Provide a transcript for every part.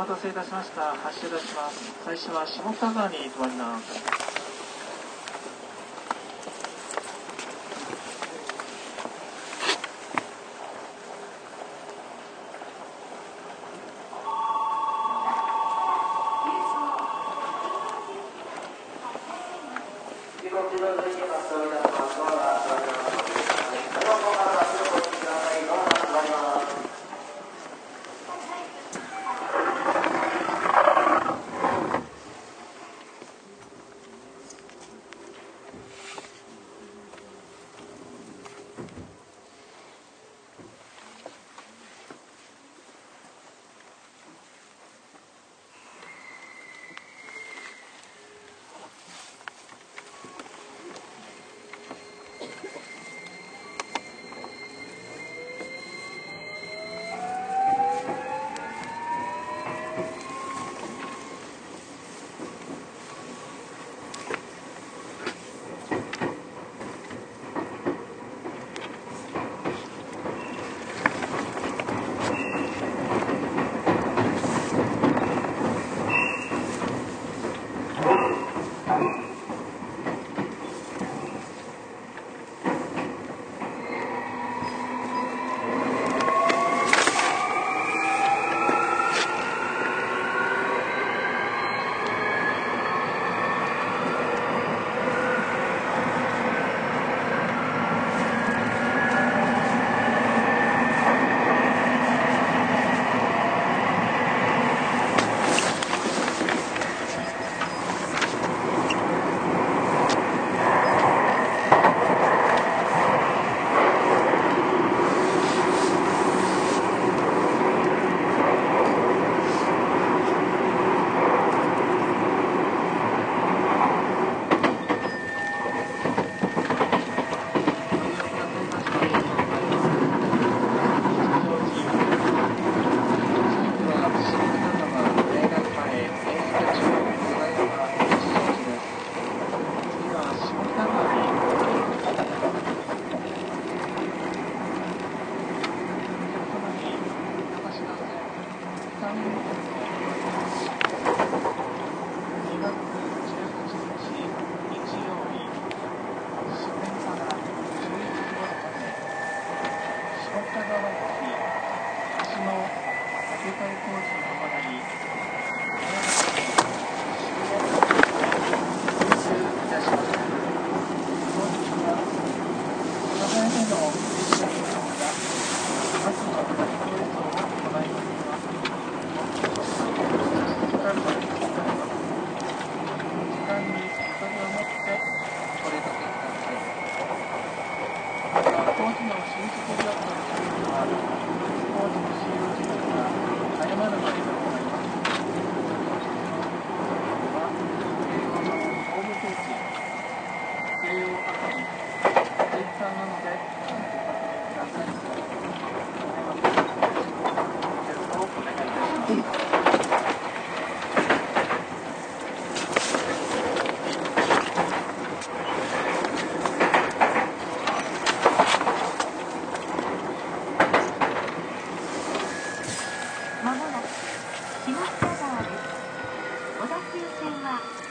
待たせいたしました。発車いたします。最初は下北沢に停まります。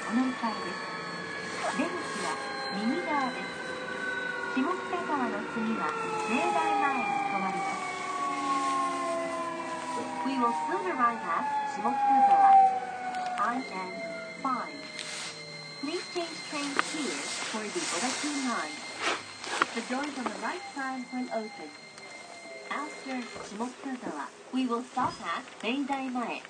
乗り換えです出口は右側です下北沢の次は明大前に止まります We will soon arrive at 下北沢 IN5 Please change trains here for the 小田急 line The doors on the right side will open After 下北沢 We will stop at 明大前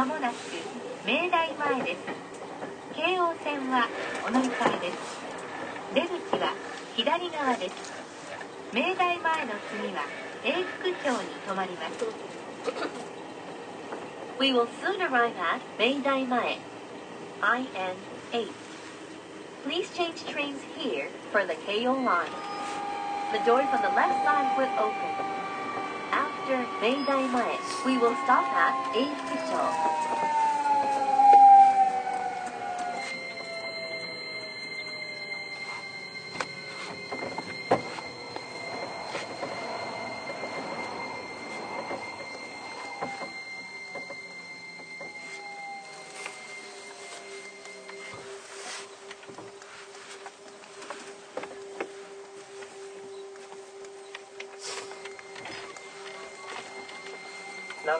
まもなく明大前です京王線はお乗り換えです出口は左側です明大前の次は永福町に停まります We will soon arrive at 明大前 IN8 Please change trains here for the Keio line. The doors on the left side will open. After Meidai Mae, we will stop at Eifucho. な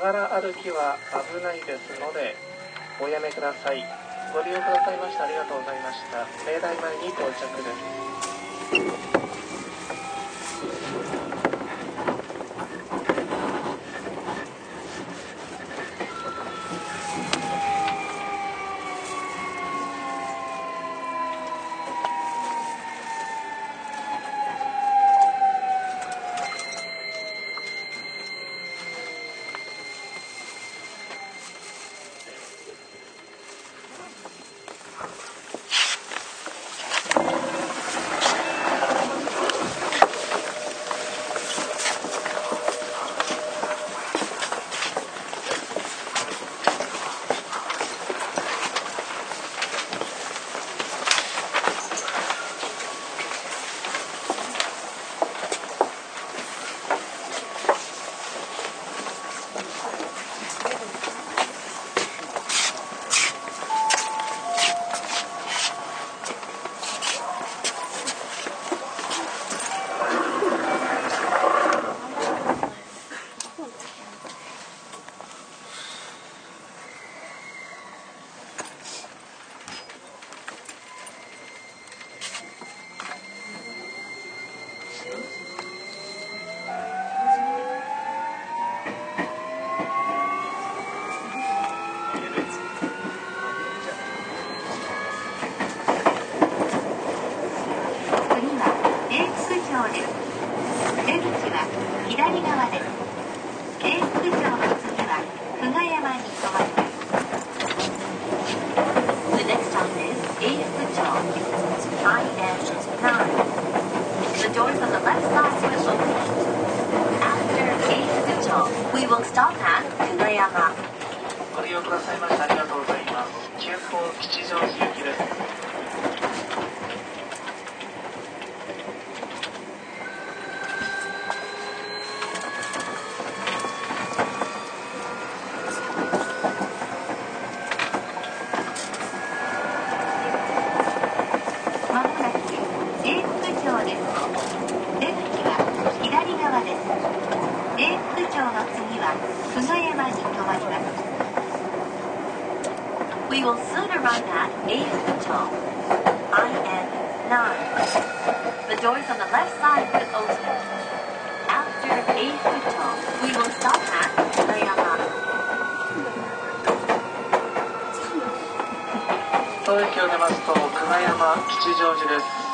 がら歩きは危ないですのでおやめください。ご利用くださいましてありがとうございました。明大前に到着です。左側です。永福町の次は久我山に停まります。We will soon arrive at 永福町。IN9. The doors on the left side will open. After 永福町, we will stop at 久我山。当駅を出ますと久我山吉祥寺です。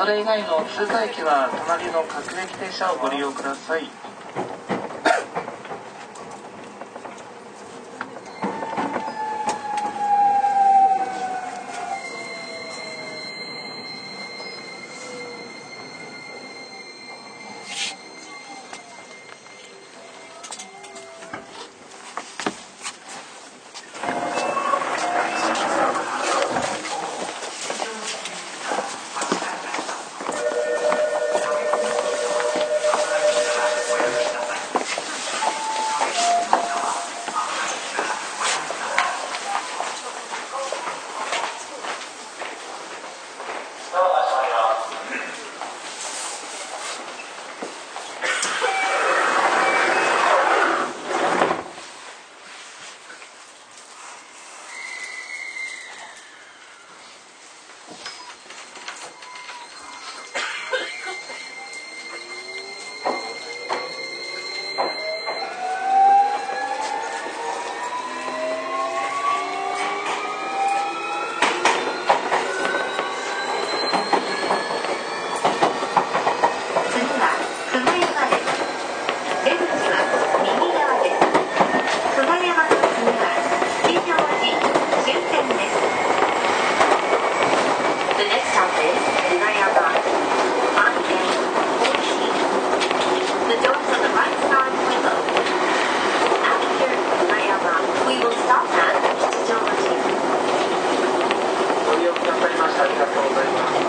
それ以外の通過駅は隣の各駅停車をご利用ください。Thank you.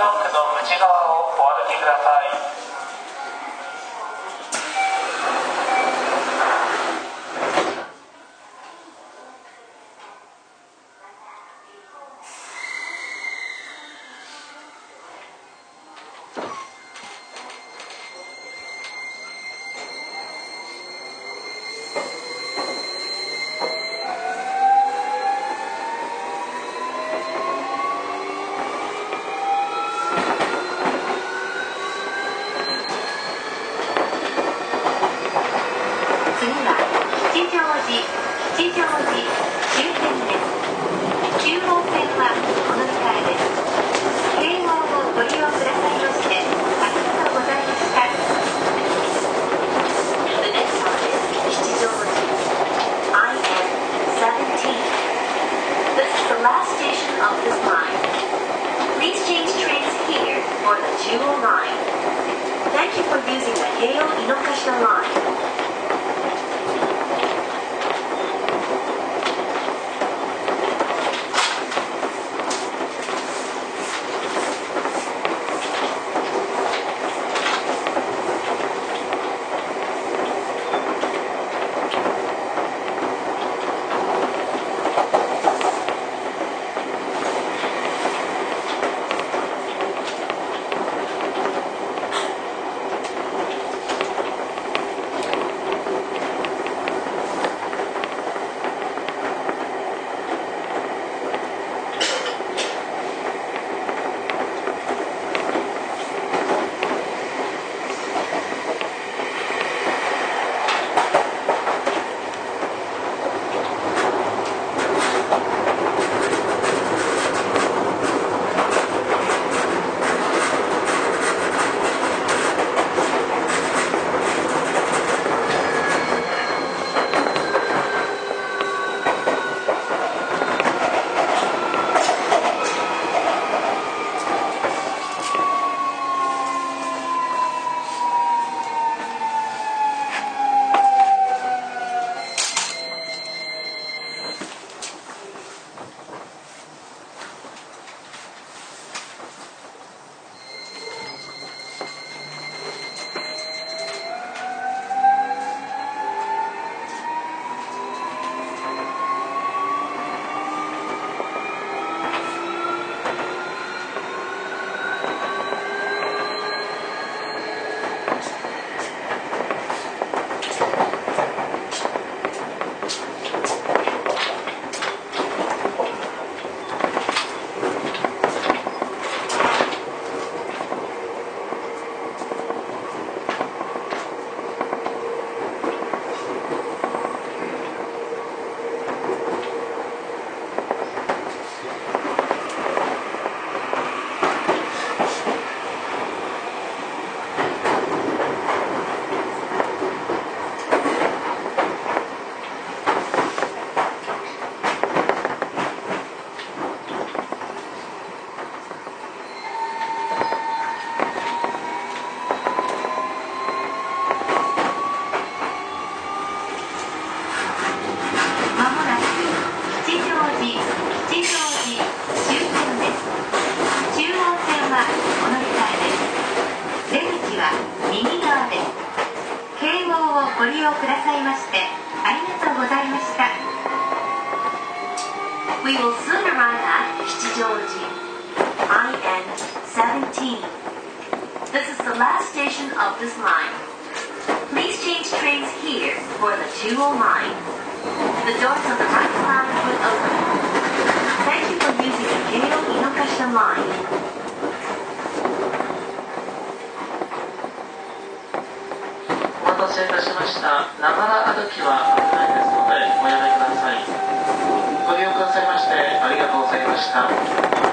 ロックの内側をお歩きください。吉祥寺終点です中央線はお乗り換えです京王をご利用くださいましてありがとうございました The next stop is 吉祥寺 IN17 This is the last station of this line Please change trains here for the Jewel line Thank you for using the Keio Inokashita line Geology, IN-17. This is the last station of this line. Please change trains here for the 209. The doors on the right side will open. Thank you for using the Geo Inokashima line. Thank. ざいました。